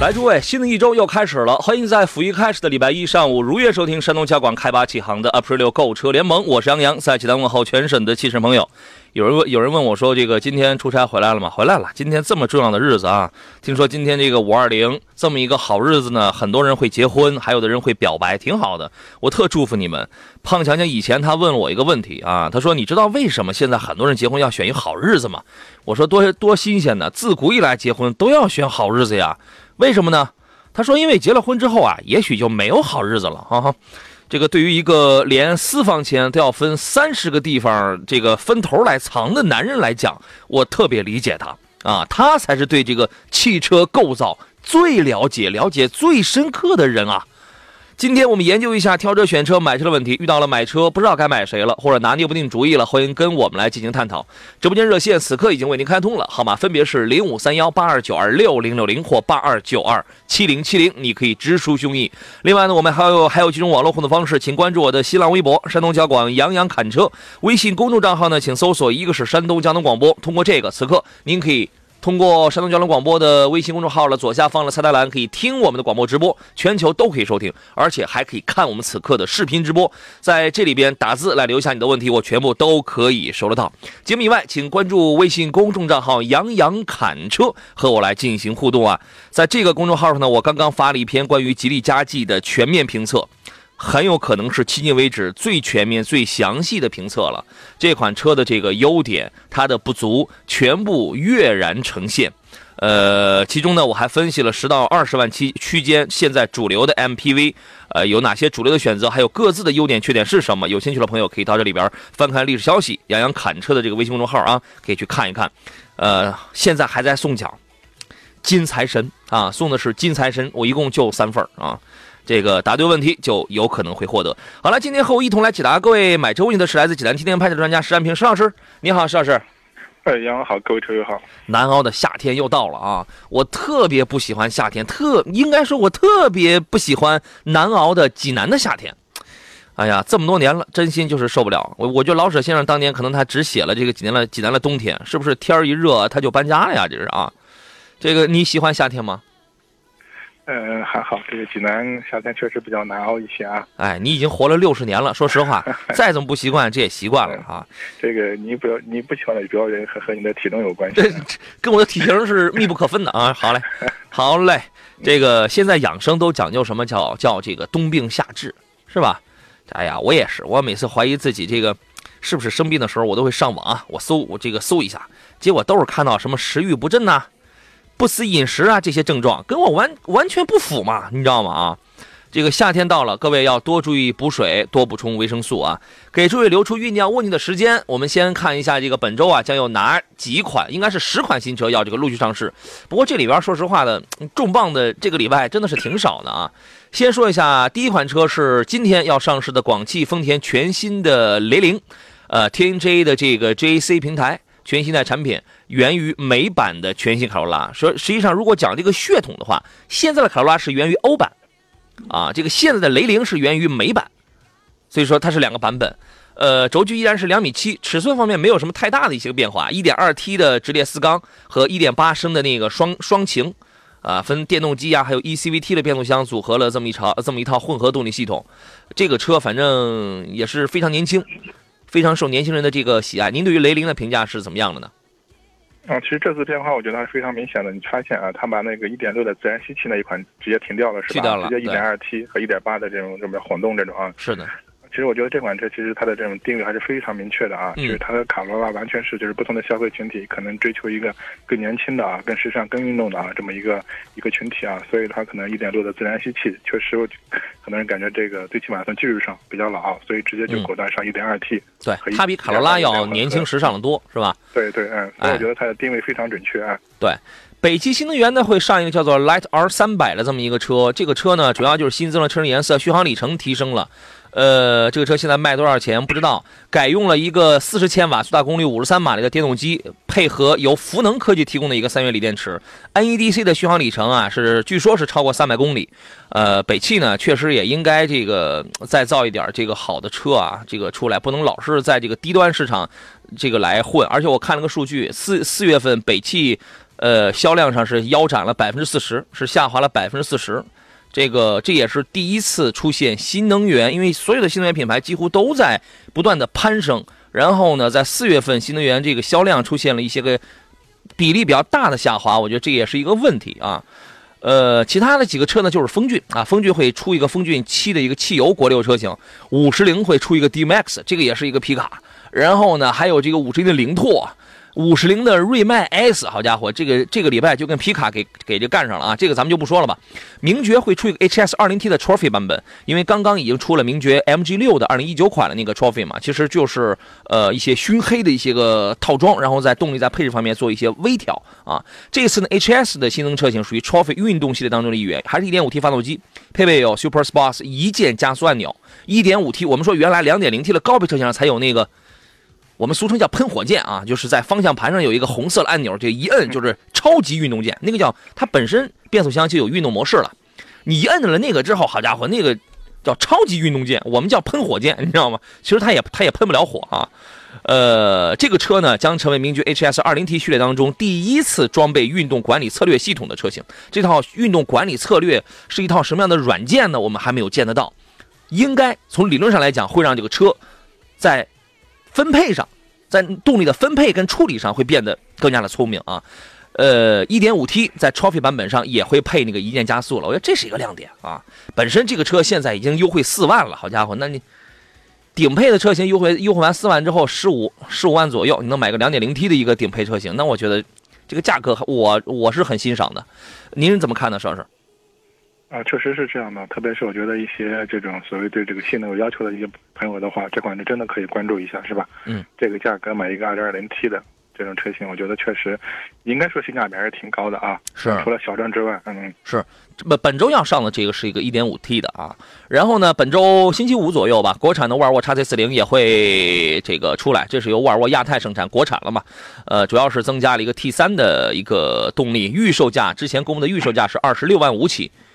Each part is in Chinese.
来，诸位，新的一周又开始了，欢迎在甫一开始的礼拜一上午如约收听山东交广开发启航的 April 购车联盟，我是杨洋，在济南问候全省的汽车朋友。有人问，有人问我说，这个今天出差回来了吗？回来了。今天这么重要的日子啊，听说今天这个五二零这么一个好日子呢，很多人会结婚，还有的人会表白，挺好的。我特祝福你们。胖强强以前他问了我一个问题啊，他说你知道为什么现在很多人结婚要选一好日子吗？我说多多新鲜呢，自古以来结婚都要选好日子呀。为什么呢？他说：“因为结了婚之后啊，也许就没有好日子了哈啊。这个对于一个连私房钱都要分三十个地方，这个分头来藏的男人来讲，我特别理解他啊。他才是对这个汽车构造最了解、了解最深刻的人啊。”今天我们研究一下挑车、选车、买车的问题。遇到了买车不知道该买谁了，或者拿捏不定主意了，欢迎跟我们来进行探讨。直播间热线此刻已经为您开通了，号码分别是零五三幺八二九二六零六零或八二九二七零七零，你可以直抒胸臆。另外呢，我们还有还有几种网络互动方式，请关注我的新浪微博“山东交广杨洋侃车”，微信公众账号呢，请搜索一个是山东交通广播。通过这个，此刻您可以。通过山东交通广播的微信公众号了，左下方的菜单栏可以听我们的广播直播，全球都可以收听，而且还可以看我们此刻的视频直播。在这里边打字来留下你的问题，我全部都可以收得到。节目以外，请关注微信公众账号“杨洋侃车”，和我来进行互动啊。在这个公众号上呢，我刚刚发了一篇关于吉利嘉际的全面评测。很有可能是迄今为止最全面、最详细的评测了。这款车的这个优点，它的不足，全部跃然呈现。呃，其中呢，我还分析了十到二十万期区间现在主流的 MPV，呃，有哪些主流的选择，还有各自的优点、缺点是什么。有兴趣的朋友可以到这里边翻看历史消息，杨洋侃车的这个微信公众号啊，可以去看一看。呃，现在还在送奖，金财神啊，送的是金财神，我一共就三份啊。这个答对问题就有可能会获得。好了，今天和我一同来解答各位买车问题的是来自济南天天拍车专家石安平石老师。你好，石老师。哎，杨好，各位车友好。南澳的夏天又到了啊！我特别不喜欢夏天，特应该说，我特别不喜欢南澳的济南的夏天。哎呀，这么多年了，真心就是受不了。我我觉得老舍先生当年可能他只写了这个济南的济南的冬天，是不是天一热他就搬家了呀？这是啊。这个你喜欢夏天吗？嗯，还好，这个济南夏天确实比较难熬一些啊。哎，你已经活了六十年了，说实话，再怎么不习惯，这也习惯了啊。这个你不要，你不喜欢的主要原因和和你的体重有关系。这跟我的体型是密不可分的啊。好嘞，好嘞，这个现在养生都讲究什么叫叫这个冬病夏治，是吧？哎呀，我也是，我每次怀疑自己这个是不是生病的时候，我都会上网啊，我搜我这个搜一下，结果都是看到什么食欲不振呐。不思饮食啊，这些症状跟我完完全不符嘛，你知道吗？啊，这个夏天到了，各位要多注意补水，多补充维生素啊，给诸位留出酝酿问题的时间。我们先看一下这个本周啊，将有哪几款，应该是十款新车要这个陆续上市。不过这里边说实话的，重磅的这个礼拜真的是挺少的啊。先说一下，第一款车是今天要上市的广汽丰田全新的雷凌，呃，TNGA 的这个 JAC 平台。全新的产品源于美版的全新卡罗拉，说实际上如果讲这个血统的话，现在的卡罗拉是源于欧版，啊，这个现在的雷凌是源于美版，所以说它是两个版本。呃，轴距依然是两米七，尺寸方面没有什么太大的一些变化，一点二 T 的直列四缸和一点八升的那个双双擎，啊，分电动机呀，还有 ECVT 的变速箱组合了这么一套这么一套混合动力系统，这个车反正也是非常年轻。非常受年轻人的这个喜爱。您对于雷凌的评价是怎么样的呢？嗯，其实这次变化我觉得还是非常明显的。你发现啊，他把那个一点六的自然吸气那一款直接停掉了，是吧？去掉了，直接一点二 T 和一点八的这种这么混动这种啊。是的。其实我觉得这款车其实它的这种定位还是非常明确的啊，嗯就是它的卡罗拉完全是就是不同的消费群体，可能追求一个更年轻的啊、更时尚、更运动的啊这么一个一个群体啊，所以它可能一点六的自然吸气，确实我很多人感觉这个最起码从技术上比较老，所以直接就嗯果断上一点二 T。对，它比卡罗拉要年轻时尚的多，是吧？对对，嗯，所哎以我觉得它的定位非常准确啊。对，北汽新能源呢会上一个叫做 Light R 三百的这么一个车，这个车呢主要就是新增了车身颜色，续航里程提升了。呃，这个车现在卖多少钱不知道，改用了一个四十千瓦最大功率、五十三马力的电动机，配合由福能科技提供的一个三元锂电池，NEDC 的续航里程啊是据说是超过三百公里。呃，北汽呢确实也应该这个再造一点这个好的车啊，这个出来不能老是在这个低端市场这个来混。而且我看了个数据，四四月份北汽呃销量上是腰斩了百分之四十，是下滑了百分之四十。这个这也是第一次出现新能源，因为所有的新能源品牌几乎都在不断的攀升。然后呢，在四月份新能源这个销量出现了一些个比例比较大的下滑，我觉得这也是一个问题啊。呃，其他的几个车呢，就是风骏啊，风骏会出一个风骏七的一个汽油国六车型，五十铃会出一个 D Max，这个也是一个皮卡。然后呢，还有这个五十铃的凌拓，五十铃的瑞迈 S，好家伙，这个这个礼拜就跟皮卡给给这干上了啊！这个咱们就不说了吧。名爵会出一个 HS 20T 的 Trophy 版本，因为刚刚已经出了名爵 MG 6的2019款的那个 Trophy 嘛，其实就是呃一些熏黑的一些个套装，然后在动力在配置方面做一些微调啊。这次呢，HS 的新增车型属于 Trophy 运动系列当中的一员，还是 1.5T 发动机，配备有 Super Sports 一键加速按钮，1.5T 我们说原来 2.0T 的高配车型上才有那个。我们俗称叫喷火键啊，就是在方向盘上有一个红色的按钮，这一摁就是超级运动键。那个叫它本身变速箱就有运动模式了，你一摁了那个之后，好家伙，那个叫超级运动键，我们叫喷火键，你知道吗？其实它也它也喷不了火啊。呃，这个车呢将成为名爵 HS 20T 序列当中第一次装备运动管理策略系统的车型。这套运动管理策略是一套什么样的软件呢？我们还没有见得到。应该从理论上来讲，会让这个车在分配上，在动力的分配跟处理上会变得更加的聪明啊。呃，1.5T 在 Trophy 版本上也会配那个一键加速了，我觉得这是一个亮点啊。本身这个车现在已经优惠四万了，好家伙，那你顶配的车型优惠优惠完四万之后，十五十五万左右，你能买个 2.0T 的一个顶配车型，那我觉得这个价格我我是很欣赏的。您怎么看呢，邵老师？啊，确实是这样的，特别是我觉得一些这种所谓对这个性能有要求的一些朋友的话，这款车真的可以关注一下，是吧？嗯，这个价格买一个 2.0T 的这种车型，我觉得确实应该说性价比还是挺高的啊。是除了小众之外，嗯，是本本周要上的这个是一个 1.5T 的啊，然后呢，本周星期五左右吧，国产的沃尔沃 XC40 也会这个出来，这是由沃尔沃亚太生产，国产了嘛？呃，主要是增加了一个 T3 的一个动力，预售价之前公布的预售价是二十六万五起，嗯，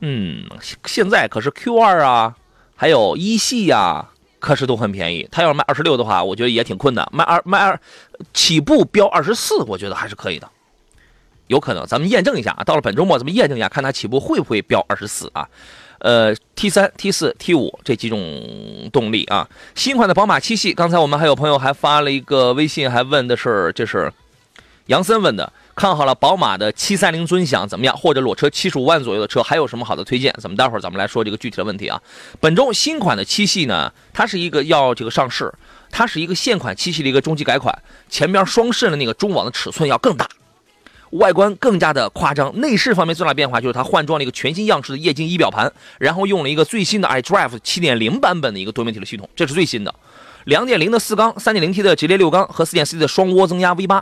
嗯现在可是 Q2 啊，还有一系呀、可是都很便宜。他要是卖二十六的话，我觉得也挺困难，卖二卖二起步标二十四，我觉得还是可以的。有可能，咱们验证一下啊。到了本周末，咱们验证一下，看它起步会不会标二十四啊？呃，T 三、T 四、T 五这几种动力啊。新款的宝马七系，刚才我们还有朋友还发了一个微信，还问的是，这是杨森问的，看好了宝马的七三零尊享怎么样？或者裸车七十五万左右的车，还有什么好的推荐？咱们待会儿咱们来说这个具体的问题啊。本周新款的七系呢，它是一个要这个上市，它是一个现款七系的一个中期改款，前边双肾的那个中网的尺寸要更大。外观更加的夸张，内饰方面最大变化就是它换装了一个全新样式的液晶仪表盘，然后用了一个最新的 iDrive 7.0版本的一个多媒体的系统，这是最新的。2.0的四缸，3.0T 的直列六缸和 4.4T 的双涡增压 V8，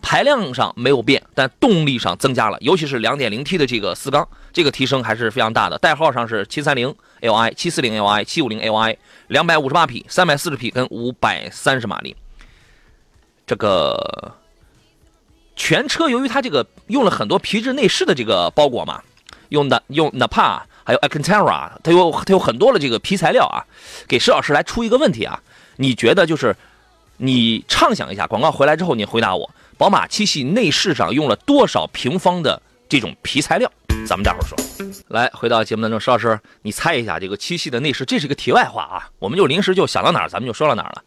排量上没有变，但动力上增加了，尤其是 2.0T 的这个四缸，这个提升还是非常大的。代号上是730 Li、740 Li、750 Li，两百五十八匹、三百四十匹跟五百三十马力。这个全车由于它这个用了很多皮质内饰的这个包裹嘛，用的用 Napa 还有 Alcantara，它有它有很多的这个皮材料啊。给石老师来出一个问题啊，你觉得就是你畅想一下，广告回来之后你回答我，宝马七系内饰上用了多少平方的这种皮材料？咱们待会儿说。来，回到节目当中，石老师，你猜一下这个七系的内饰，这是一个题外话啊，我们就临时就想到哪儿，咱们就说到哪儿了。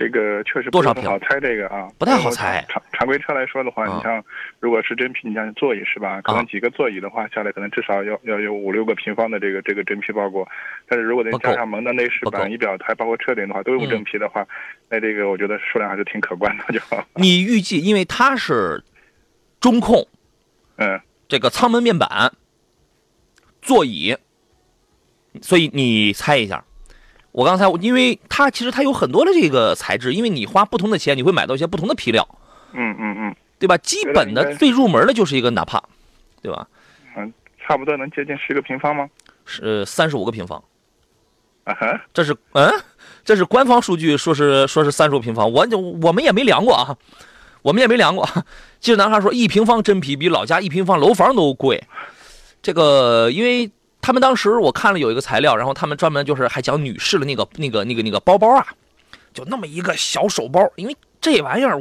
这个确实多少平不太好猜这个啊，不太好猜常常规车来说的话，啊你像如果是真皮，你像座椅是吧？可啊能几个座椅的话下来，可能至少要要有五六个平方的这个这个真皮包裹。但是如果再加上蒙的内饰板、仪表台，包括车顶的话，都用嗯真皮的话，那这个我觉得数量还是挺可观的，就 你预计，因为它是中控，嗯。这个舱门面板、座椅，所以你猜一下。我刚才因为它其实它有很多的这个材质，因为你花不同的钱，你会买到一些不同的皮料，嗯嗯嗯对吧？基本的最入门的就是一个哪怕，对吧？嗯，差不多能接近十个平方吗？是三十五个平方，啊哈，这是嗯，这是官方数据，说是说是三十五平方，我就我们也没量过啊，我们也没量过。记者男孩说，一平方真皮比老家一平方楼房都贵。这个，因为他们当时我看了有一个材料，然后他们专门就是还讲女士的那个那个那个那个包包啊，就那么一个小手包，因为这玩意儿，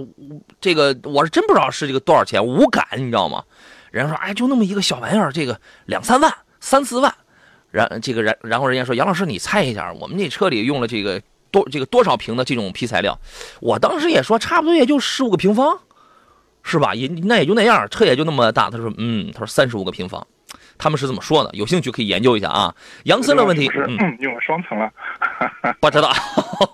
这个我是真不知道是这个多少钱，无感，你知道吗？人家说，哎，就那么一个小玩意儿，这个两三万、三四万。然这个然然后人家说杨老师你猜一下，我们这车里用了这个多这个多少平的这种皮材料？我当时也说差不多也就十五个平方，是吧？也那也就那样，车也就那么大。他说嗯，他说三十五个平方，他们是这么说的。有兴趣可以研究一下啊。杨森的问题，是嗯，嗯用了双层了。不知道，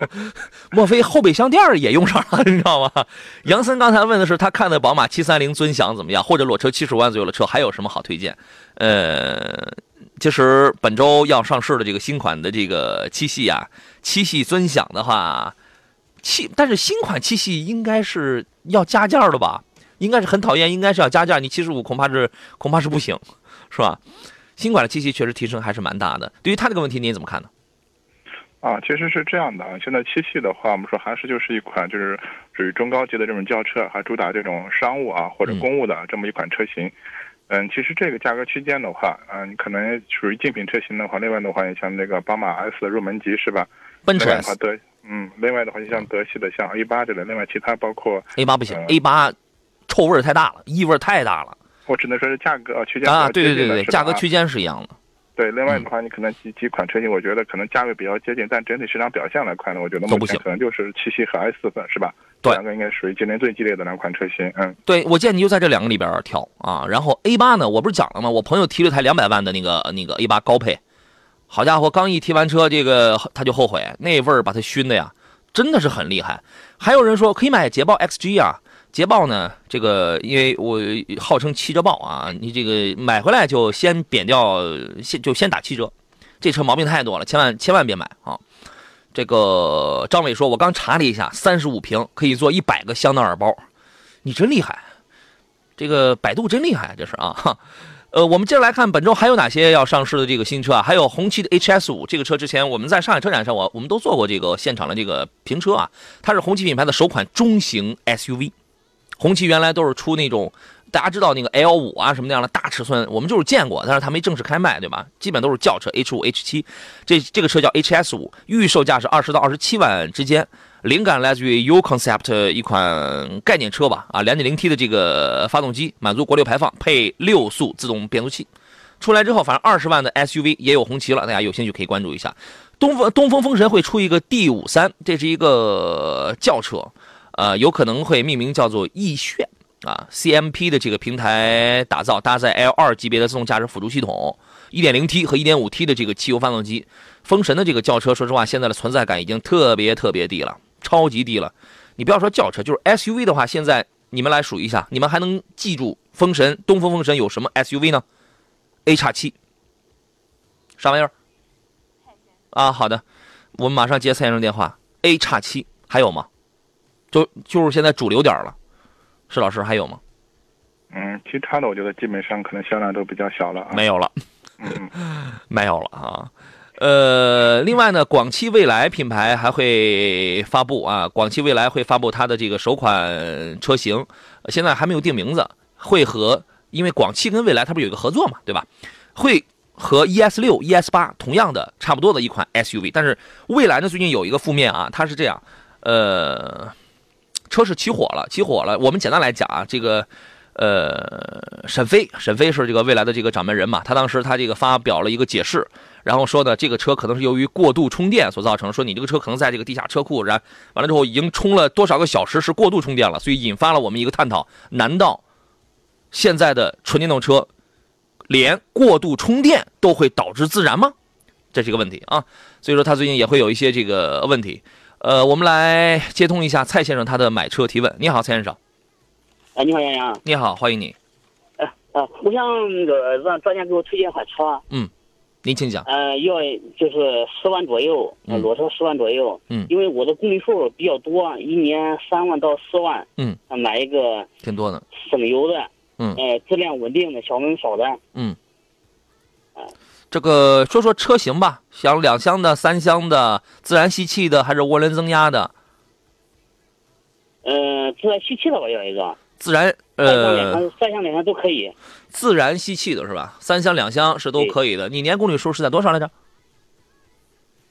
莫非后备箱垫儿也用上了？你知道吗？杨森刚才问的是他看的宝马七三零尊享怎么样，或者裸车七十万左右的车还有什么好推荐？呃，其实本周要上市的这个新款的这个七系啊，七系尊享的话，七但是新款七系应该是要加价的吧？应该是很讨厌，应该是要加价。你七十五恐怕是恐怕是不行，是吧？新款的七系确实提升还是蛮大的。对于它这个问题，你怎么看呢？啊，其实是这样的啊，现在七系的话，我们说还是就是一款就是属于中高级的这种轿车，还主打这种商务啊或者公务的这么一款车型。嗯，其实这个价格区间的话，嗯、你可能属于竞品车型的话，另外的话，你像那个宝马 S 的入门级是吧？奔驰另外的话 S 德，嗯，另外的话，就像德系的像 A 八这类，另外其他包括 A 八不行嗯，A 八臭味儿太大了，异味儿太大了我只能说是价格呃区间啊！对对对对，价格区间是一样的。对，另外的话，你可能几几款车型，我觉得可能价位比较接近，但整体市场表现来看呢，我觉得都不行目前可能就是七系和 S 四是吧？对两个应该属于竞争最激烈的两款车型。嗯，对，我建议你就在这两个里边儿挑啊。然后 A 八呢，我不是讲了吗？我朋友提了台两百万的那个那个 A 八高配，好家伙，刚一提完车，这个他就后悔，那味儿把他熏的呀，真的是很厉害。还有人说可以买捷豹 XG 啊，捷豹呢，这个因为我号称七折豹啊，你这个买回来就先贬掉，先就先打七折。这车毛病太多了，千万千万别买啊！这个张伟说，我刚查了一下，三十五平可以做一百个香奈儿包，你真厉害！这个百度真厉害，这是啊。呃，我们接着来看本周还有哪些要上市的这个新车啊？还有红旗的 HS 五这个车，之前我们在上海车展上，我我们都做过这个现场的这个评车啊。它是红旗品牌的首款中型 SUV。红旗原来都是出那种大家知道那个 L 五啊什么那样的大尺寸，我们就是见过，但是它没正式开卖，对吧？基本都是轿车 H 五、H 七，这这个车叫 HS 五，预售价是二十到二十七万之间。灵感来自于 U Concept 一款概念车吧，啊，2.0T 的这个发动机满足国六排放，配六速自动变速器。出来之后，反正二十万的 SUV 也有红旗了，大家有兴趣可以关注一下。东风东风风神会出一个 D 五三，这是一个轿车，呃，有可能会命名叫做翼炫啊，CMP 的这个平台打造，搭载 L 二级别的自动驾驶辅助系统，1.0T 和 1.5T 的这个汽油发动机。风神的这个轿车，说实话，现在的存在感已经特别特别低了。超级低了，你不要说轿车，就是 SUV 的话，现在你们来数一下，你们还能记住风神东风风神有什么 SUV 呢？A 叉七，啥玩意儿？啊，好的，我们马上接蔡先生电话。A 叉七还有吗？就就是现在主流点了，施老师还有吗？嗯，其他的我觉得基本上可能销量都比较小了啊。没有了，嗯，没有了啊。呃，另外呢，广汽未来品牌还会发布啊，广汽未来会发布它的这个首款车型，呃现在还没有定名字，会和因为广汽跟未来它不是有一个合作嘛，对吧？会和 ES 六、ES 八同样的差不多的一款 SUV，但是未来呢最近有一个负面啊，它是这样，呃，车是起火了，起火了。我们简单来讲啊，这个。呃，沈飞，沈飞是这个未来的这个掌门人嘛，他当时他这个发表了一个解释，然后说呢，这个车可能是由于过度充电所造成，说你这个车可能在这个地下车库，然完了之后已经充了多少个小时是过度充电了，所以引发了我们一个探讨：难道现在的纯电动车连过度充电都会导致自燃吗？这是一个问题啊。所以说他最近也会有一些这个问题。呃，我们来接通一下蔡先生他的买车提问。你好，蔡先生。哎，你好，杨洋。你好，欢迎你。哎啊，我想那个让专家给我推荐款车。嗯，您请讲。呃，要就是十万左右，裸车十万左右。嗯。因为我的公里数比较多，一年三万到四万。嗯。买一个。挺多的。省油的。嗯。哎，质量稳定的，小门少的。嗯。这个说说车型吧，想两厢的、三厢的、自然吸气的还是涡轮增压的？嗯，自然吸气的我要一个。自然呃，三厢两厢都可以。自然吸气的是吧？三厢两厢是都可以的。你年公里数是在多少来着？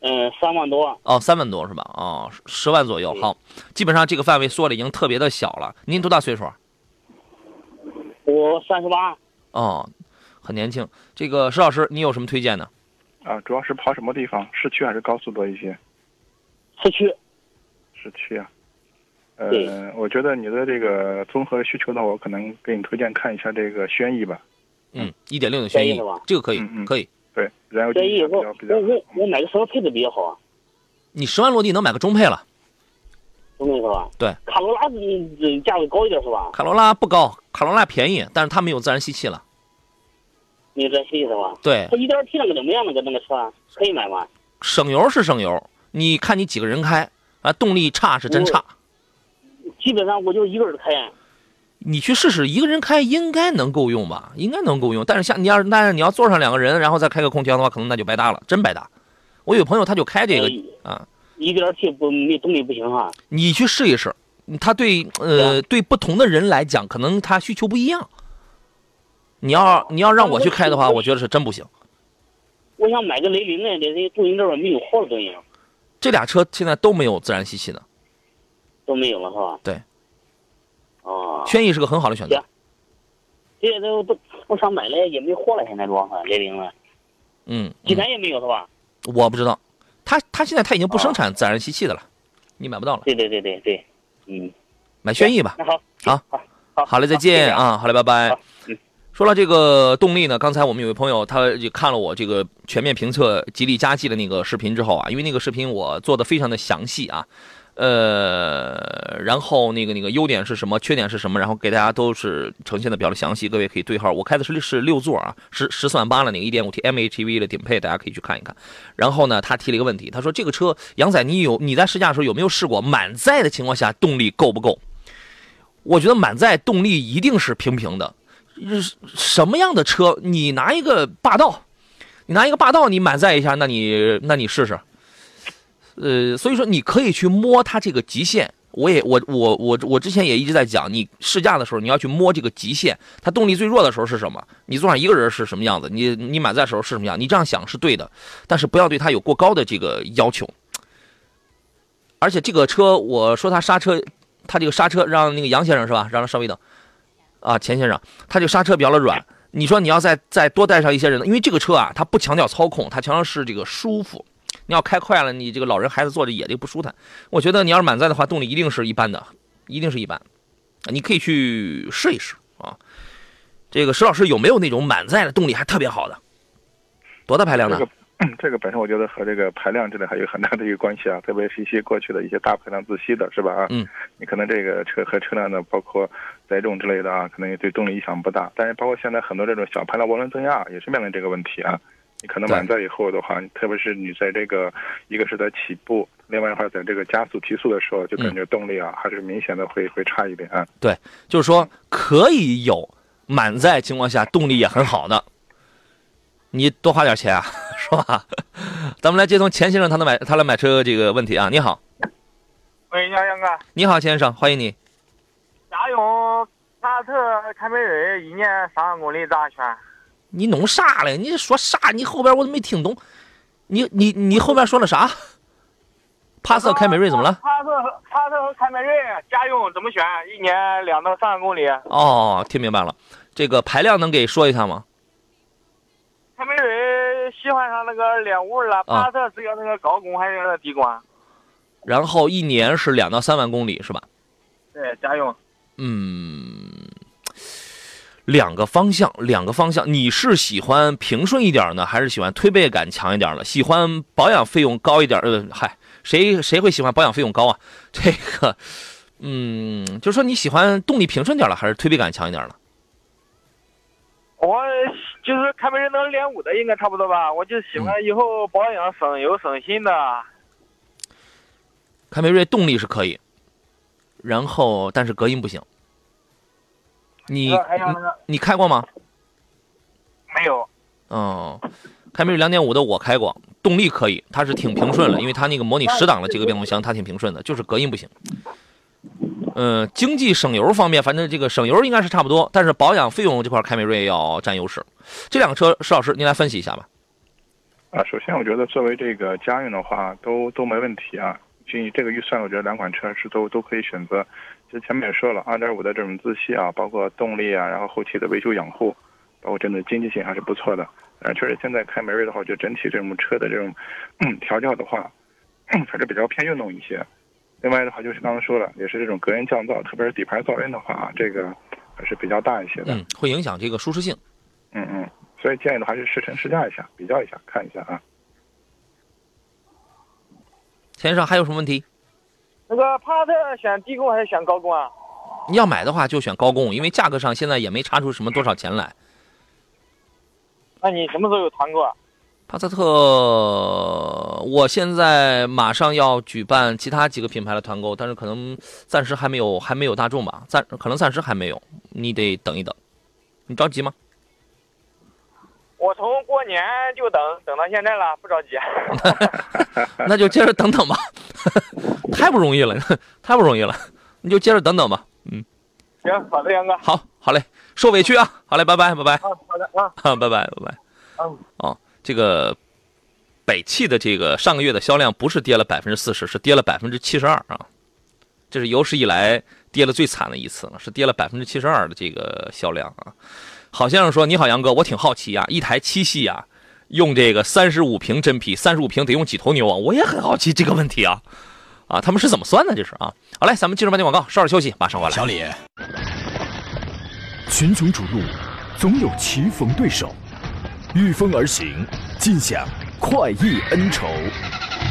嗯，三万多。哦，三万多是吧？哦，十万左右。好，基本上这个范围缩的已经特别的小了。您多大岁数？我三十八。哦。很年轻，这个石老师，你有什么推荐呢？啊，主要是跑什么地方？市区还是高速多一些？市区。市区啊。呃，我觉得你的这个综合需求呢，我可能给你推荐看一下这个轩逸吧。嗯，一点六的轩逸这个可以，可以。对，然后轩逸我我我我买个什么配置比较好啊？你十万落地能买个中配了。中配是吧？对。卡罗拉是价位高一点是吧？卡罗拉不高，卡罗拉便宜，但是它没有自然吸气了。你这意思吧？对，它一点 T 那个怎么样？那个那个车可以买吗？省油是省油，你看你几个人开啊？动力差是真差。基本上我就一个人开。你去试试，一个人开应该能够用吧？应该能够用。但是像你要，但是你要坐上两个人，然后再开个空调的话，可能那就白搭了，真白搭。我有朋友他就开这个啊，一点 T 不没动力不行哈。你去试一试，他对呃对不同的人来讲，可能他需求不一样。你要你要让我去开的话，我觉得是真不行。我想买个雷凌的，这这东营这边没有货了，都已经。这俩车现在都没有自然吸气的，都没有了是吧？对。哦。轩逸是个很好的选择。这些都都，我想买了也没货了，现在主要是雷凌了。嗯。济南也没有是吧？我不知道，他他现在他已经不生产自然吸气的了，你买不到了。对对对对对，嗯。买轩逸吧。那好。好。好。好嘞，再见啊！好嘞，拜拜。说了这个动力呢，刚才我们有位朋友，他也看了我这个全面评测吉利嘉际的那个视频之后啊，因为那个视频我做的非常的详细啊，呃，然后那个那个优点是什么，缺点是什么，然后给大家都是呈现的比较的详细，各位可以对号。我开的是是六座啊，十十四万八的那个一点五 T MHEV 的顶配，大家可以去看一看。然后呢，他提了一个问题，他说这个车杨仔，你有你在试驾的时候有没有试过满载的情况下动力够不够？我觉得满载动力一定是平平的。是什么样的车？你拿一个霸道，你拿一个霸道，你满载一下，那你那你试试。呃，所以说你可以去摸它这个极限。我也我我我我之前也一直在讲，你试驾的时候你要去摸这个极限，它动力最弱的时候是什么？你坐上一个人是什么样子？你你满载时候是什么样？你这样想是对的，但是不要对它有过高的这个要求。而且这个车，我说它刹车，它这个刹车让那个杨先生是吧？让他稍微等。啊，钱先生，他就刹车比较的软。你说你要再再多带上一些人，因为这个车啊，它不强调操控，它强调是这个舒服。你要开快了，你这个老人孩子坐着也就不舒坦。我觉得你要是满载的话，动力一定是一般的，一定是一般。你可以去试一试啊。这个石老师有没有那种满载的动力还特别好的？多大排量的？这个本身我觉得和这个排量之类还有很大的一个关系啊，特别是一些过去的一些大排量自吸的，是吧？啊，嗯，你可能这个车和车辆的包括载重之类的啊，可能也对动力影响不大。但是包括现在很多这种小排量涡轮增压也是面临这个问题啊。你可能满载以后的话，特别是你在这个一个是在起步，另外一块在这个加速提速的时候，就感觉动力啊还是明显的会会差一点啊。对，就是说可以有满载情况下动力也很好的，你多花点钱啊。是吧？咱们来接通钱先生，他的买他来买车这个问题啊。你好，喂，你好，杨哥。你好，先生，欢迎你。帕萨特、凯美瑞，一年三万公里咋选？你弄啥嘞？你说啥？你后边我都没听懂。你你你后边说了啥？帕萨特、凯美瑞怎么了？帕萨特、帕萨特和凯美瑞家用怎么选？一年两到三万公里。哦，听明白了。这个排量能给说一下吗？凯美瑞。喜欢上那个练五了，帕萨特是要那个高功还是要低功啊？然后一年是两到三万公里是吧？对，家用。嗯，两个方向，两个方向。你是喜欢平顺一点呢，还是喜欢推背感强一点的？喜欢保养费用高一点？呃，嗨，谁谁会喜欢保养费用高啊？这个，嗯，就是说你喜欢动力平顺点了，还是推背感强一点了？我就是凯美瑞能练五的，应该差不多吧。我就喜欢以后保养省油省心的。凯美瑞动力是可以，然后但是隔音不行。你你你开过吗？没有。哦，凯美瑞两点五的我开过，动力可以，它是挺平顺的，因为它那个模拟十档的这个变速箱，它挺平顺的，就是隔音不行。嗯，经济省油方面，反正这个省油应该是差不多，但是保养费用这块凯美瑞要占优势。这两个车，石老师您来分析一下吧。啊，首先我觉得作为这个家用的话，都都没问题啊。就以这个预算，我觉得两款车是都都可以选择。就前面也说了，二点五的这种自吸啊，包括动力啊，然后后期的维修养护，包括真的经济性还是不错的。呃，确实现在开美瑞的话，就整体这种车的这种调教的话，还是比较偏运动一些。另外的话，就是刚刚说了，也是这种隔音降噪，特别是底盘噪音的话啊，这个还是比较大一些的。嗯，会影响这个舒适性。嗯嗯，所以建议的话是试乘试驾一下，比较一下，看一下啊。先生还有什么问题？那个帕萨特选低功还是选高功啊？你要买的话就选高功，因为价格上现在也没差出什么多少钱来。那你什么时候有团购啊？帕萨特，我现在马上要举办其他几个品牌的团购，但是可能暂时还没有，还没有大众吧，暂可能暂时还没有，你得等一等。你着急吗？我从过年就等等到现在了，不着急。那就接着等等吧，太不容易了，太不容易了，你就接着等等吧。嗯，行，好的，杨哥。好，好嘞，受委屈啊，好嘞，拜拜，拜拜。好的啊，拜拜，拜拜。嗯，哦，这个北汽的这个上个月的销量不是跌了百分之四十，是跌了百分之七十二啊，这是有史以来跌了最惨的一次了，是跌了百分之七十二的这个销量啊。好先生说：“你好，杨哥，我挺好奇啊，一台七系啊，用这个三十五平真皮，三十五平得用几头牛啊？我也很好奇这个问题啊，啊，他们是怎么算的？这是啊。好嘞，咱们进入半点广告，稍事休息，马上回来。小李，群雄逐鹿，总有棋逢对手，御风而行，尽享快意恩仇。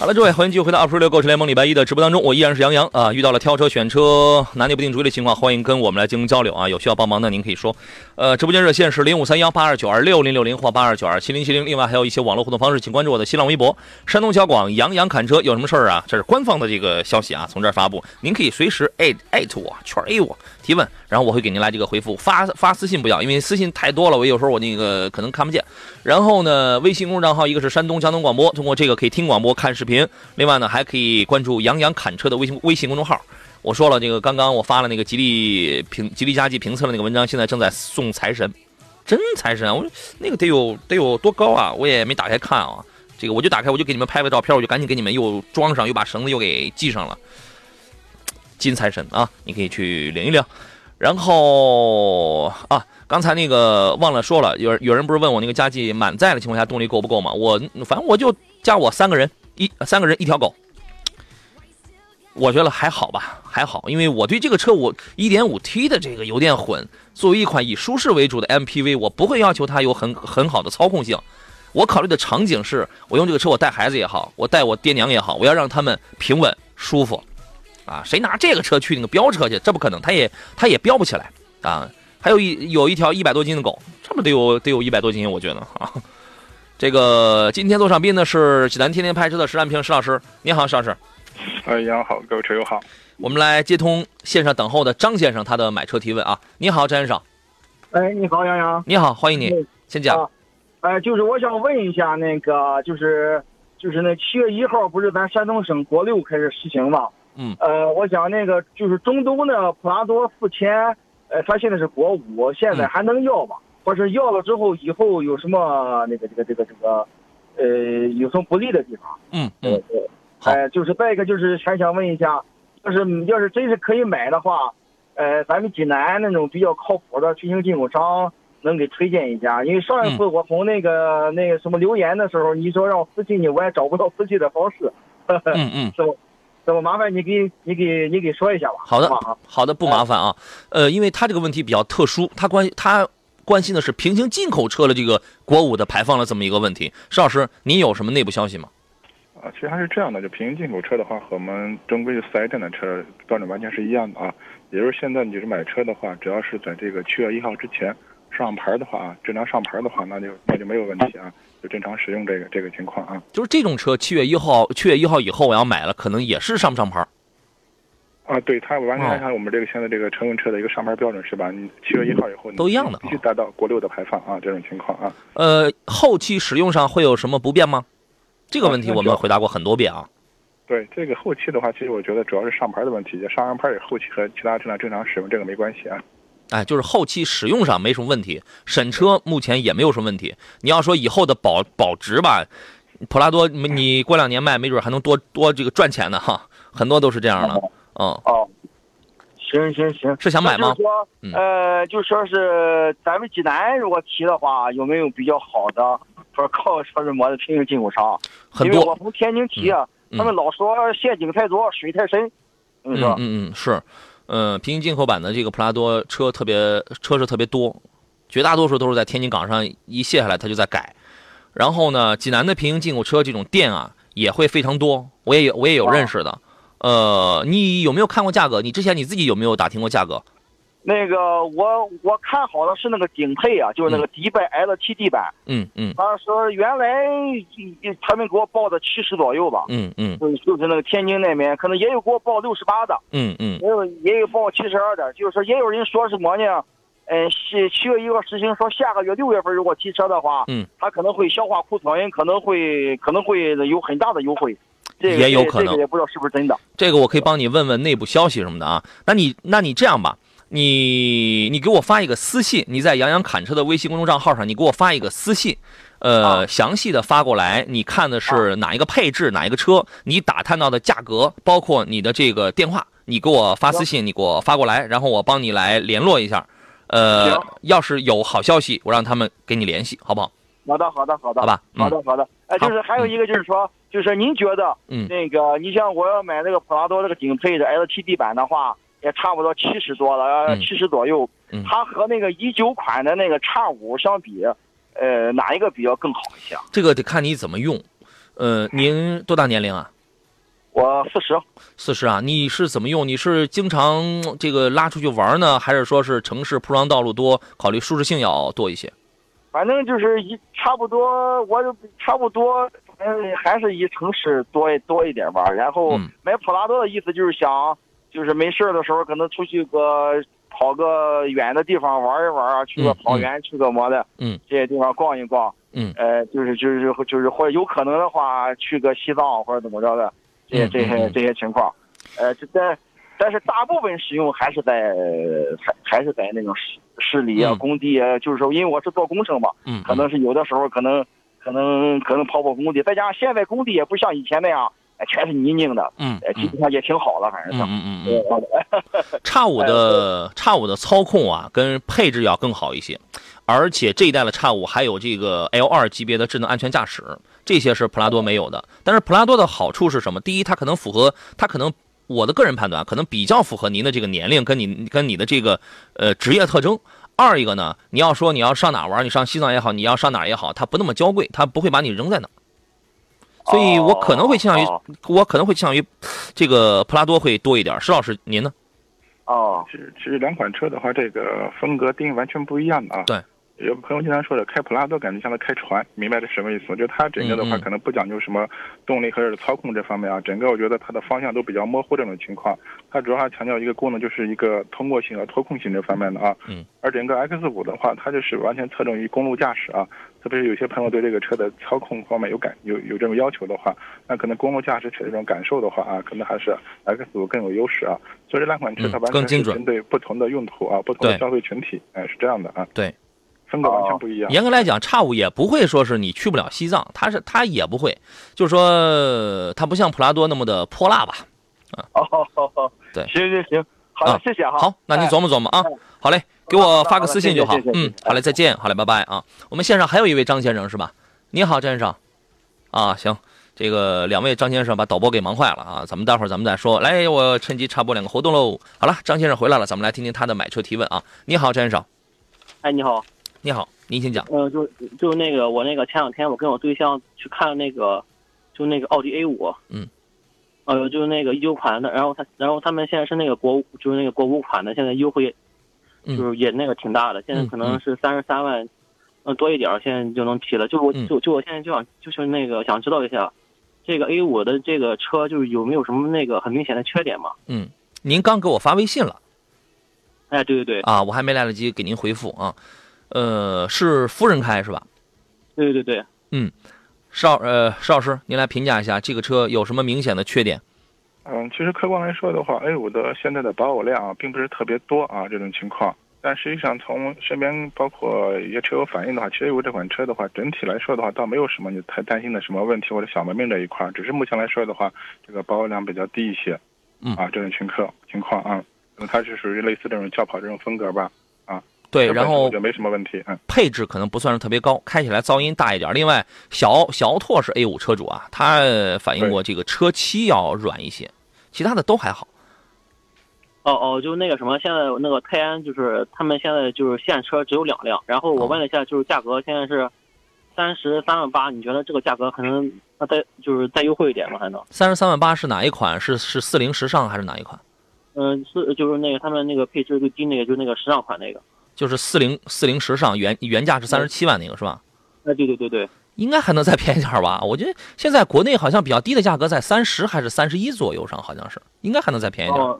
好了，各位，欢迎继续回到二十六购车联盟礼拜一的直播当中，我依然是杨洋啊。遇到了挑车、选车拿捏不定主意的情况，欢迎跟我们来进行交流啊。有需要帮忙的，您可以说。呃，直播间热线是零五三幺八二九二六零六零或八二九二七零七零。另外还有一些网络互动方式，请关注我的新浪微博“山东小广杨洋侃车”。有什么事儿啊？这是官方的这个消息啊，从这儿发布，您可以随时艾艾特我，圈儿 A 我提问，然后我会给您来这个回复。发发私信不要，因为私信太多了，我有时候我那个可能看不见。然后呢，微信公众账号一个是山东交通广播，通过这个可以听广播、看视频。另外呢，还可以关注杨洋侃车的微信微信公众号。我说了，这个刚刚我发了那个吉利评吉利家计评测的那个文章，现在正在送财神，真财神！我那个得有得有多高啊？我也没打开看啊。这个我就打开，我就给你们拍个照片，我就赶紧给你们又装上，又把绳子又给系上了。金财神啊，你可以去领一领。然后啊，刚才那个忘了说了，有有人不是问我那个佳绩满载的情况下动力够不够吗？我反正我就加我三个人一三个人一条狗，我觉得还好吧，还好，因为我对这个车我 1.5T 的这个油电混作为一款以舒适为主的 MPV，我不会要求它有很很好的操控性。我考虑的场景是我用这个车我带孩子也好，我带我爹娘也好，我要让他们平稳舒服。啊，谁拿这个车去那个飙车去？这不可能，他也他也飙不起来啊！还有一有一条一百多斤的狗，这么得有得有一百多斤，我觉得啊。这个今天坐上宾的是济南天天拍车的石占平石老师，你好，石老师。哎，杨好，各位车友好。我们来接通线上等候的张先生，他的买车提问啊。你好，张先生。哎，你好，杨洋。你好，欢迎你，先讲。哎，就是我想问一下，那个就是就是那七月一号不是咱山东省国六开始实行吗？嗯呃，我想那个就是中东的普拉多四千，呃，它现在是国五，现在嗯还能要吗？或是要了之后以后有什么那个这个这个这个，呃，有什么不利的地方？嗯嗯，对对。好呃，就是再一个就是还想问一下，要是要是真是可以买的话，呃，咱们济南那种比较靠谱的全新进口商。能给推荐一下，因为上一次我从那个、那个什么留言的时候，你说让我私信你，我也找不到私信的方式。嗯嗯，是 不？这么麻烦你给你给你给说一下吧。好的好的，不麻烦啊。呃，因为他这个问题比较特殊，他关他关心的是平行进口车的这个国五的排放的这么一个问题。石老师，您有什么内部消息吗？啊，其实它是这样的，就平行进口车的话，和我们正规的四 S 店的车标准完全是一样的啊。也就是现在你就是买车的话，只要是在这个七月一号之前上牌的话啊，正常上牌的话，那就那就没有问题啊，就正常使用这个这个情况啊。就是这种车，七月一号，七月一号以后我要买了，可能也是上不上牌？啊，对，它完全哦按照我们这个现在这个乘用车的一个上牌标准是吧？你七月一号以后你都一样的必须达到国六的排放啊，这种情况啊。呃，后期使用上会有什么不便吗？这个问题我们回答过很多遍啊。对这个后期的话，其实我觉得主要是上牌的问题，上完牌以后，后期和其他车辆正常使用这个没关系啊。哎，就是后期使用上没什么问题，审车目前也没有什么问题。你要说以后的保保值吧，普拉多你你过两年卖，没准还能多多这个赚钱呢哈，很多都是这样的。嗯，哦，行行行，是想买吗呃，就说是咱们济南如果提的话，有没有比较好的，说靠车是膜的平行进口商？很因为我多。从天津提啊，嗯他们老说陷阱太多，水太深。你嗯说，嗯嗯，是，呃，平行进口版的这个普拉多车特别车是特别多，绝大多数都是在天津港上一卸下来，它就在改。然后呢，济南的平行进口车这种店啊也会非常多，我也有我也有认识的。呃，你有没有看过价格？你之前你自己有没有打听过价格？那个我我看好的是那个顶配啊，就是那个迪拜 LTD 版。嗯嗯他说原来他们给我报的七十左右吧，嗯嗯嗯，就是那个天津那边，可能也有给我报六十八的。嗯嗯也有也有报七十二的，就是说也有人说什么呢？嗯，七七月一号实行，说下个月六月份如果提车的话，嗯，他可能会消化库存，可能会可能会有很大的优惠，这个也有可能这个也不知道是不是真的。这个我可以帮你问问内部消息什么的啊。那你那你这样吧，你你给我发一个私信，你在杨洋侃车的微信公众账号上，你给我发一个私信，呃，啊详细的发过来，你看的是哪一个配置，哪一个车，你打探到的价格，包括你的这个电话，你给我发私信，你给我发过来，然后我帮你来联络一下。呃行，要是有好消息，我让他们给你联系，好不好？好的，好的，好的，好吧嗯好的，好的。哎，好就是还有一个就是说，就是您觉得，嗯那个你像我要买那个普拉多这个顶配的 LTD 版的话，也差不多七十多了，嗯七十左右。嗯它和那个一九款的那个叉五相比，呃，哪一个比较更好一些啊？这个得看你怎么用。呃，您多大年龄啊？我四十。四十啊，你是怎么用？你是经常这个拉出去玩呢，还是说是城市铺装道路多，考虑舒适性要多一些？反正就是一差不多，我就差不多，嗯，还是以城市多多一点吧。然后嗯买普拉多的意思就是想，就是没事儿的时候可能出去个跑个远的地方玩一玩啊，去个嗯。草原，去个么的，嗯，这些地方逛一逛，嗯，呃，就是就是就是或者有可能的话去个西藏或者怎么着的，这些嗯这些这些情况，呃，这在。但是大部分使用还是在还还是在那种市市里啊、嗯。工地啊，就是说，因为我是做工程嘛，嗯，可能是有的时候可能可能可能跑跑工地，再加上现在工地也不像以前那样，哎，全是泥泞的，嗯呃，基本上也挺好了，反正是。嗯嗯嗯叉 五的叉五的操控啊，跟配置要更好一些，而且这一代的叉五还有这个 L 二级别的智能安全驾驶，这些是普拉多没有的。但是普拉多的好处是什么？第一，它可能符合，它可能我的个人判断，可能比较符合您的这个年龄跟你跟你的这个呃职业特征。二一个呢，你要说你要上哪玩，你上西藏也好，你要上哪也好，它不那么娇贵，它不会把你扔在哪儿。所以我可能会倾向于，哦我可能会倾向于这个普拉多会多一点。石老师，您呢？哦，其实其实两款车的话，这个风格定义完全不一样的啊。对。有朋友经常说的开普拉多感觉像在开船，明白这什么意思吗？就它整个的话可能不讲究什么动力和操控这方面啊，整个我觉得它的方向都比较模糊这种情况。它主要还强调一个功能，就是一个通过性和脱控性这方面的啊。嗯。而整个 X 五的话，它就是完全侧重于公路驾驶啊，特别是有些朋友对这个车的操控方面有感有有这种要求的话，那可能公路驾驶车这种感受的话啊，可能还是 X 五更有优势啊。所以这两款车它嗯完全是针对不同的用途啊，不同的消费群体，哎，是这样的啊。对。风格完全不一样。严格来讲，叉五也不会说是你去不了西藏，它是它也不会，就是说它不像普拉多那么的泼辣吧。哦，好好，对行行行，好谢谢哈。好，那你哎琢磨琢磨啊哎。好嘞，给我发个私信就好嗯，好嘞，再见，好嘞，拜拜啊。我们线上还有一位张先生是吧？你好，张先生。啊，行，这个两位张先生把导播给忙坏了啊，咱们待会儿咱们再说。来，我趁机插播两个活动喽。好了，张先生回来了，咱们来听听他的买车提问啊。你好，张先生。哎，你好，你好，您请讲。呃，就就那个我那个前两天我跟我对象去看那个，就那个奥迪 A 五，嗯，呃，就是那个一九款的，然后他然后他们现在是那个国五，就是那个国五款的，现在优惠，嗯就是也那个挺大的，现在可能是三十三万，呃多一点儿，现在就能提了。就我嗯就就我现在就想就是那个想知道一下，这个 A 五的这个车就是有没有什么那个很明显的缺点嘛？嗯，您刚给我发微信了哎，对对对啊，我还没来得及给您回复啊。呃，是夫人开是吧？对对对，嗯邵呃邵老师，您来评价一下这个车有什么明显的缺点？嗯，其实客观来说的话，A 五的现在的保有量啊，并不是特别多啊，这种情况。但实际上，从身边包括一些车友反映的话，其实 A 五这款车的话，整体来说的话，倒没有什么你太担心的什么问题或者小毛病这一块，只是目前来说的话，这个保有量比较低一些。嗯啊，这种情况情况啊，可能它是属于类似这种轿跑这种风格吧。啊对，然后身我觉得没什么问题。嗯，配置可能不算是特别高，开起来噪音大一点。另外，小小拓是 A 五车主啊，他反映过这个车漆要软一些，其他的都还好。哦哦，就那个什么，现在那个泰安就是他们现在就是现车只有两辆，然后我问了一下，就是价格现在是三十三万八，你觉得这个价格可能那再就是再优惠一点吗？还能？三十三万八是哪一款？是是四零时尚还是哪一款？嗯，是就是那个他们那个配置最低那个，就是那个时尚款那个。就是四零四零时尚原原价是三十七万那个是吧？哎，对对对对，应该还能再便宜点儿吧？我觉得现在国内好像比较低的价格在三十还是三十一左右上，好像是，应该还能再便宜点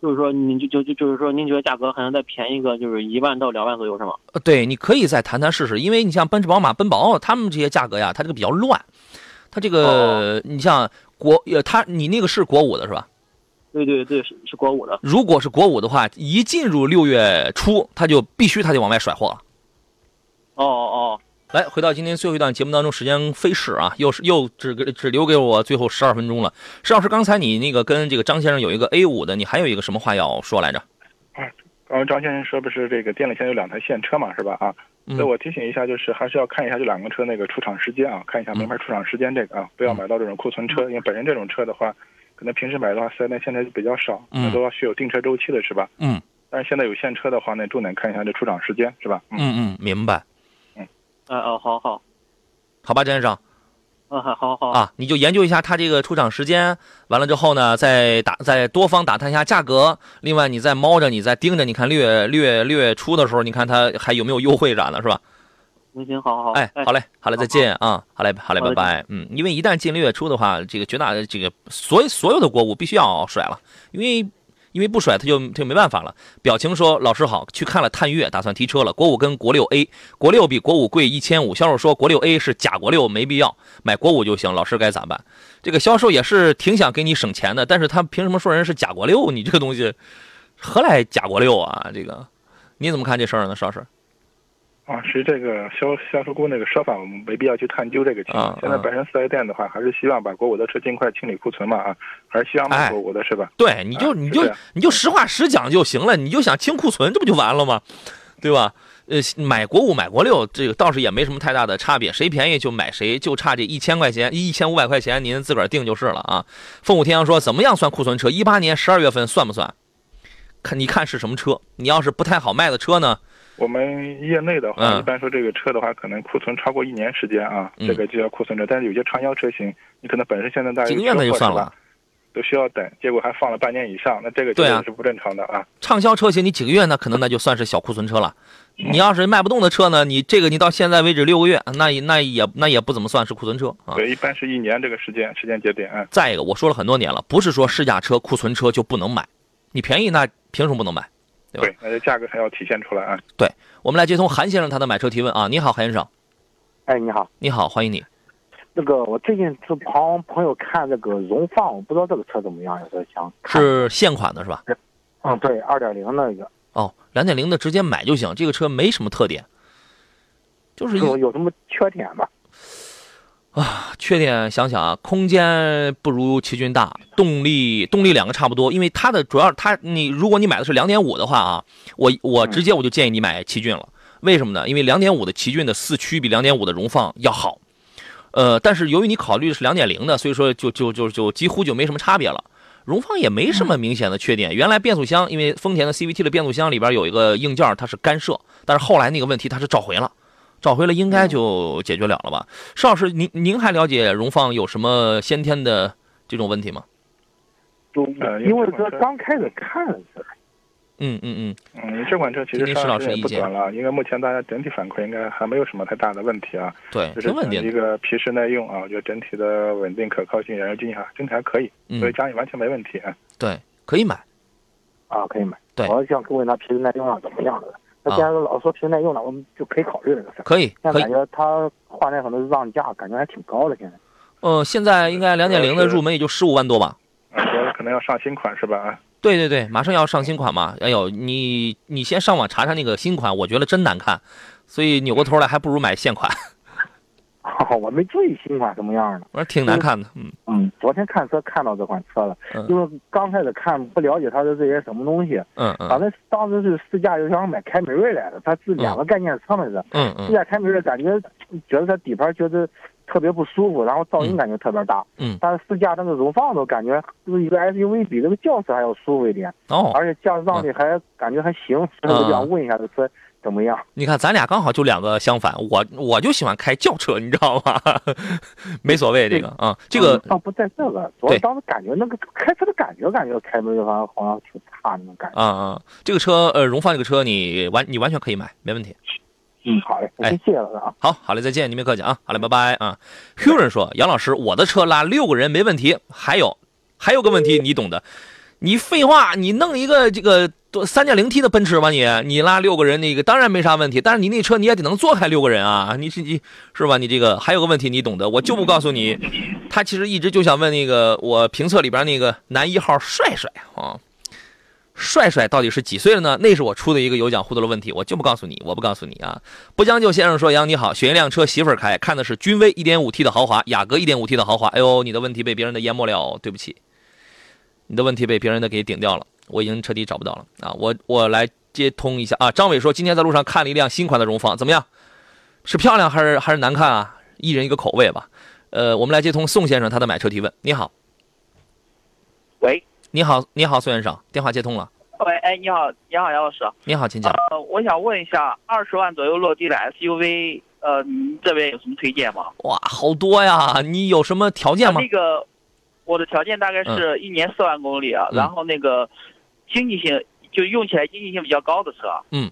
就是说您就就就就是说您觉得价格还能再便宜个就是一万到两万左右是吗？呃，对，你可以再谈谈试试，因为你像奔驰、宝马、奔宝，他们这些价格呀，它这个比较乱，它这个、你像国呃，它你那个是国五的是吧？对对对，是是国五的。如果是国五的话，一进入六月初，它就必须它就往外甩货了。哦哦哦，来，回到今天最后一段节目当中，时间飞逝啊，又是又只给只留给我最后十二分钟了。石老师，刚才你那个跟这个张先生有一个 A 五的，你还有一个什么话要说来着？刚刚张先生说不是这个店里现在有两台现车嘛，是吧？啊，嗯所以我提醒一下，就是还是要看一下这两个车那个出厂时间啊，看一下名牌出厂时间这个啊，不要买到这种库存车，因为本身这种车的话，可能平时买的话四 S 店现在比较少，嗯那都要是有订车周期的是吧？嗯但是现在有现车的话呢，重点看一下这出厂时间是吧？嗯，嗯嗯，明白。哎哦，好好，好吧，张先生啊好好好，啊，你就研究一下它这个出厂时间，完了之后呢，再打再多方打探一下价格。另外，你再猫着，你再盯着，你看六月六月六月初的时候，你看它还有没有优惠啥的，是吧？行行，好好好，哎，好嘞，好嘞，再见啊，好嘞，好嘞，拜拜。嗯，因为一旦进六月初的话，这个绝大这个所有所有的国五必须要甩了，因为因为不甩他就他就没办法了。表情说：“老师好，去看了探岳，打算提车了。国五跟国六 A，国六比国五贵一千五。销售说国六 A 是假国六，没必要买国五就行。老师该咋办？这个销售也是挺想给你省钱的，但是他凭什么说人是假国六？你这个东西何来假国六啊？这个你怎么看这事儿呢，邵老师？啊，其实这个销销售部那个说法，我们没必要去探究这个情况。现在本身四 S 店的话，还是希望把国五的车尽快清理库存嘛啊，还是希望哎买国五的是吧？对，你就你就你就实话实讲就行了，你就想清库存，这不就完了吗？对吧？呃，买国五买国六，这个倒是也没什么太大的差别，谁便宜就买谁，就差这一千块钱，一千五百块钱，您自个儿定就是了啊。凤舞天阳说，怎么样算库存车？一八年十二月份算不算？看你看是什么车，你要是不太好卖的车呢，我们业内的话，嗯一般说这个车的话，可能库存超过一年时间啊，嗯这个就叫库存车。但是有些畅销车型，你可能本身现在大概几个月那就算了。都需要等，结果还放了半年以上，那这个对啊绝对是不正常的啊。畅销车型你几个月那，可能那就算是小库存车了。你要是卖不动的车呢，你这个你到现在为止六个月，那也那也那也不怎么算是库存车啊。对，一般是一年这个时间时间节点。啊再一个，我说了很多年了，不是说试驾车、库存车就不能买，你便宜那凭什么不能买？对吧对，那这价格还要体现出来啊。对我们来接通韩先生他的买车提问啊，你好，韩先生，哎，你好，你好，欢迎你。那个我最近是帮朋友看这个荣放，我不知道这个车怎么样，有时候想。是现款的是吧？嗯，对，二点零那个，哦，两点零的直接买就行，这个车没什么特点，就是有有什么缺点吧？啊，缺点想想啊，空间不如奇骏大，动力动力两个差不多，因为它的主要它你如果你买的是两点五的话啊，我我直接我就建议你买奇骏了，为什么呢？因为两点五的奇骏的四驱比两点五的荣放要好，呃，但是由于你考虑的是两点零的，所以说就就就就几乎就没什么差别了。荣放也没什么明显的缺点，原来变速箱因为丰田的 CVT 的变速箱里边有一个硬件它是干涉，但是后来那个问题它是召回了。找回了应该就解决了了吧？邵老师，您您还了解荣放有什么先天的这种问题吗？就呃因为这刚开始看是，嗯嗯嗯，嗯，这款车其实听听石老上市也师意见不短了，应该目前大家整体反馈应该还没有什么太大的问题啊。对，就是挺稳定一。个皮实耐用啊，我觉得整体的稳定可靠性、燃油经济还整体还可以，嗯所以家里完全没问题啊。对，可以买。啊，可以买。对我想问他皮实耐用啊怎么样的？那既然老说皮实耐用了，我们就可以考虑这个事儿。可以可以现在感。觉他换代可能让价，感觉还挺高的。现在呃，现在应该两点零的入门也就十五万多吧？觉得可能要上新款是吧？啊，对对对，马上要上新款嘛。哎呦，你你先上网查查那个新款，我觉得真难看，所以扭过头来还不如买现款，我没注意新款什么样的。我说挺难看的。嗯嗯，昨天看车看到这款车了，嗯因为刚开始看不了解它的这些什么东西，嗯嗯反正当时是试驾就想买凯美瑞来的，它是两个概念车嘛是。嗯嗯试驾凯美瑞感觉觉得它底盘觉得特别不舒服，然后噪音感觉特别大。嗯但是试驾那个荣放都感觉就是一个 SUV 比这个轿车还要舒服一点，哦，而且驾驶上去还感觉还行，所以我就想问一下这车怎么样？你看咱俩刚好就两个相反，我我就喜欢开轿车，你知道吗？没所谓这个啊，这个啊不在这个，主对要当时感觉那个开车的感觉，感觉凯美瑞好像好像挺差那种感觉。啊啊，这个车呃，荣放这个车你完你完全可以买，没问题。嗯，好嘞，我哎谢谢了啊。好，好嘞，再见，您别客气啊，好嘞，拜拜啊。Q 人说，杨老师，我的车拉六个人没问题，还有还有个问题，你懂的，你废话，你弄一个这个三点零 T 的奔驰吧，你你拉六个人那个当然没啥问题，但是你那车你也得能坐开六个人啊，你是你是吧？你这个还有个问题你懂的，我就不告诉你，他其实一直就想问那个我评测里边那个男一号帅帅啊。帅帅到底是几岁了呢？那是我出的一个有奖互动的问题，我就不告诉你，我不告诉你啊！不将就先生说：“杨你好，选一辆车，媳妇儿开，看的是君威 1.5T 的豪华，雅阁 1.5T 的豪华。哎呦，你的问题被别人的淹没了，对不起，你的问题被别人的给顶掉了，我已经彻底找不到了啊！我我来接通一下啊！张伟说，今天在路上看了一辆新款的荣放，怎么样？是漂亮还是还是难看啊？一人一个口味吧。呃，我们来接通宋先生他的买车提问。你好，喂，你好，你好，宋先生，电话接通了。喂，哎，你好，你好，杨老师。你好，请讲。呃，我想问一下，二十万左右落地的 SUV，呃，您这边有什么推荐吗？哇，好多呀！你有什么条件吗？那个，我的条件大概是一年四万公里啊，嗯然后那个经济性就用起来经济性比较高的车。嗯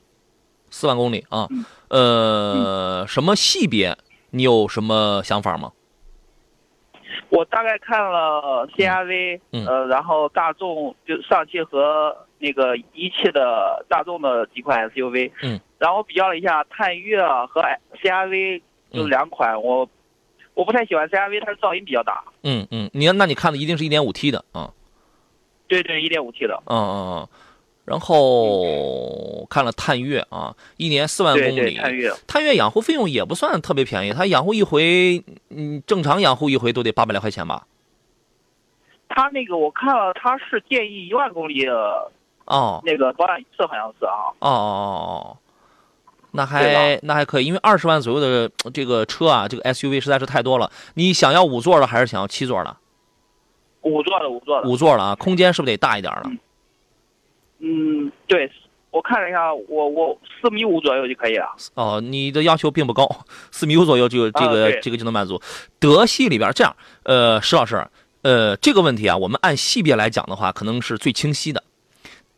四万公里啊。嗯，呃，什么系别？你有什么想法吗？我大概看了 CRV，、嗯。呃，然后大众就上汽和那个一汽的大众的几款 SUV，嗯，然后我比较了一下探岳啊和 CRV 就是两款，我我不太喜欢 CRV，它的噪音比较大。嗯嗯，你那你看的一定是一点五 T 的啊，对对，一点五 T 的。嗯嗯嗯，然后看了探岳啊，一年四万公对对，里，探岳。探岳养护费用也不算特别便宜，它养护一回，嗯，正常养护一回都得八百来块钱吧？他那个我看了，他是建议一万公里的哦那个保养一次，好像是啊。哦哦哦，那还那还可以，因为二十万左右的这个车啊，这个 SUV 实在是太多了。你想要五座的还是想要七座的？五座的，五座的。五座的啊，空间是不是得大一点了？嗯，对，我看了一下，我我四米五左右就可以了。哦，你的要求并不高，四米五左右就这个、啊这个就能满足。德系里边这样，呃，石老师，呃，这个问题啊，我们按系别来讲的话，可能是最清晰的。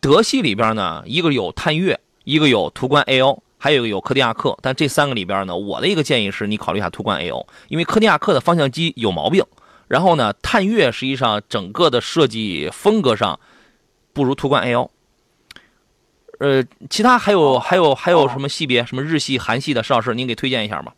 德系里边呢，一个有探岳，一个有途观 L，还有一个有科迪亚克。但这三个里边呢，我的一个建议是你考虑一下途观 L，因为科迪亚克的方向机有毛病，然后呢，探岳实际上整个的设计风格上不如途观 L。呃，其他还有还有还有什么系别？什么日系、韩系的，邵老师您给推荐一下吗。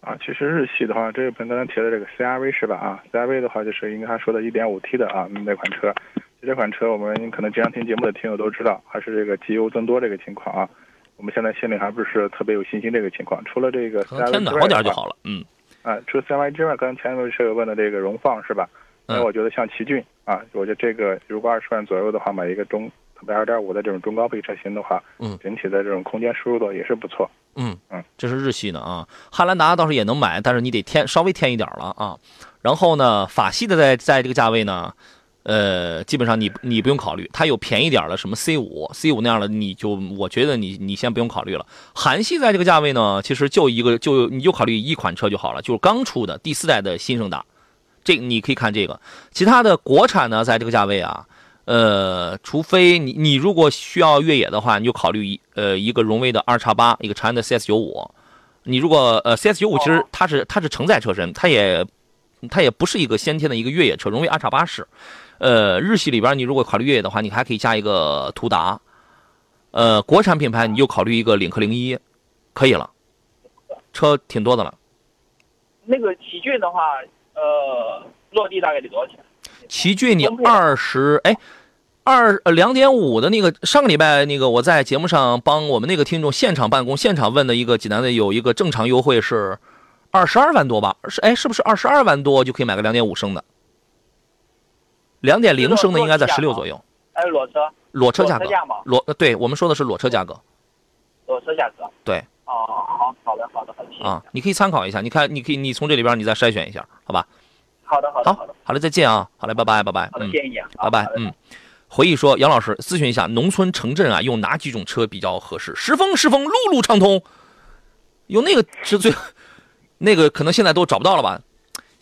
啊，其实日系的话，这个刚才提的这个 CRV 是吧？啊，CRV 的话就是应该他说的 1.5T 的啊那款车。这款车我们可能经常听节目的听友都知道，还是这个机油增多这个情况啊。我们现在心里还不是特别有信心这个情况。除了这个 CRV 天暖和点就好了。嗯。啊，除了 CRV 之外，刚才前一位车友问的这个荣放是吧？那。我觉得像奇骏啊，我觉得这个如果二十万左右的话，买一个中。百二点五的这种中高配车型的话，嗯，整体的这种空间输入度也是不错。嗯嗯，这是日系的啊，汉兰达倒是也能买，但是你得添稍微添一点了啊。然后呢，法系的在在这个价位呢，呃，基本上你你不用考虑，它有便宜点的什么 C 五 C 五那样的，你就我觉得你你先不用考虑了。韩系在这个价位呢，其实就一个就你就考虑一款车就好了，就是刚出的第四代的新胜达，这你可以看这个。其他的国产呢，在这个价位啊。呃，除非你你如果需要越野的话，你就考虑一呃一个荣威的二叉八，一个长安的 CS 九五。你如果呃 CS 九五其实它是它是承载车身，它也它也不是一个先天的一个越野车。荣威二叉八是，呃日系里边你如果考虑越野的话，你还可以加一个途达。呃，国产品牌你就考虑一个领克零一，可以了，车挺多的了。那个奇骏的话，呃，落地大概得多少钱？奇骏，你二十哎，二呃两点五的那个，上个礼拜那个我在节目上帮我们那个听众现场办公，现场问的一个济南的有一个正常优惠是二十二万多吧？是哎，是不是二十二万多就可以买个两点五升的？两点零升的应该在十六左右。哎，裸车。裸车价格。裸对，我们说的是裸车价格。裸车价格。对。哦，好好的好的好的。啊，你可以参考一下，你看，你可以你从这里边你再筛选一下，好吧？好的，好的，好的，好嘞，再见啊！好嘞，拜拜，拜拜。好的，谢谢你啊，拜拜。嗯，回忆说，杨老师咨询一下，农村城镇啊，用哪几种车比较合适？时风，时风，路路畅通，用那个是最，那个可能现在都找不到了吧？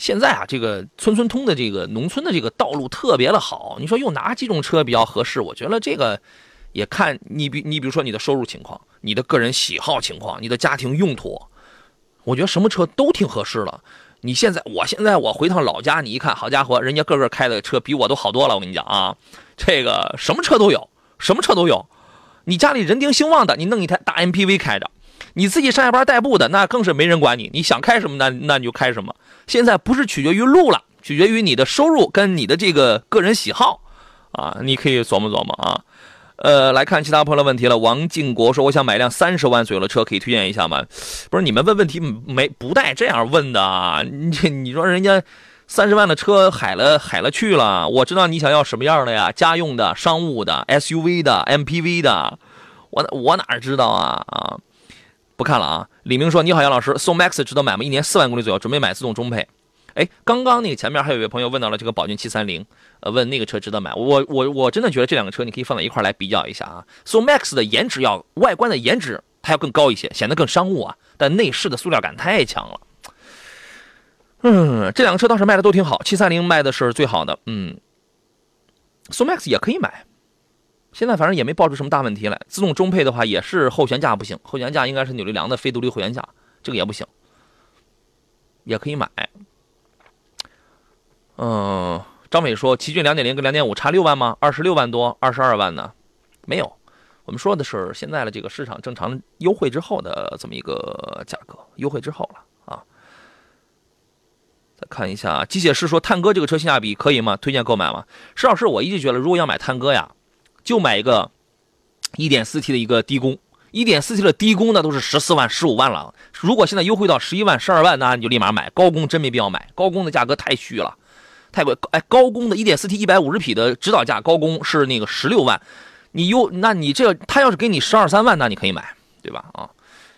现在啊，这个村村通的这个农村的这个道路特别的好，你说用哪几种车比较合适？我觉得这个也看你比你比如说你的收入情况、你的个人喜好情况、你的家庭用途，我觉得什么车都挺合适的。你现在，我现在我回趟老家，你一看，好家伙，人家个个开的车比我都好多了。我跟你讲啊，这个什么车都有，什么车都有。你家里人丁兴旺的，你弄一台大 MPV 开着；你自己上下班代步的，那更是没人管你，你想开什么那那你就开什么。现在不是取决于路了，取决于你的收入跟你的这个个人喜好啊，你可以琢磨琢磨啊。呃，来看其他朋友的问题了。王靖国说：“我想买辆三十万左右的车，可以推荐一下吗？”不是你们问问题没不带这样问的。你你说人家三十万的车海了海了去了，我知道你想要什么样的呀？家用的、商务的、SUV 的、MPV 的，我我哪知道啊啊！不看了啊。李明说：“你好，杨老师，宋 MAX 值得买吗？一年四万公里左右，准备买自动中配。”哎，刚刚那个前面还有一位朋友问到了这个宝骏七三零，呃，问那个车值得买。我我我真的觉得这两个车你可以放在一块来比较一下啊。宋 MAX 的颜值要外观的颜值它要更高一些，显得更商务啊，但内饰的塑料感太强了。嗯，这两个车倒是卖的都挺好，七三零卖的是最好的。嗯，宋 MAX 也可以买，现在反正也没爆出什么大问题来。自动中配的话也是后悬架不行，后悬架应该是扭力梁的非独立后悬架，这个也不行，也可以买。嗯，张伟说，奇骏两点零跟两点五差六万吗？二十六万多，二十二万呢？没有，我们说的是现在的这个市场正常优惠之后的这么一个价格，优惠之后了啊。再看一下，机械师说，探戈这个车性价比可以吗？推荐购买吗？石老师，我一直觉得，如果要买探戈呀，就买一个一点四 T 的一个低功，一点四 T 的低功那都是十四万、十五万了。如果现在优惠到十一万、十二万，那你就立马买。高功真没必要买，高功的价格太虚了。太贵，哎，高功的 1.4T 一百五十匹的指导价，高功是那个十六万，你又，那你这他要是给你十二三万，那你可以买，对吧？啊，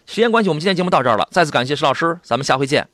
时间关系，我们今天节目到这儿了，再次感谢石老师，咱们下回见。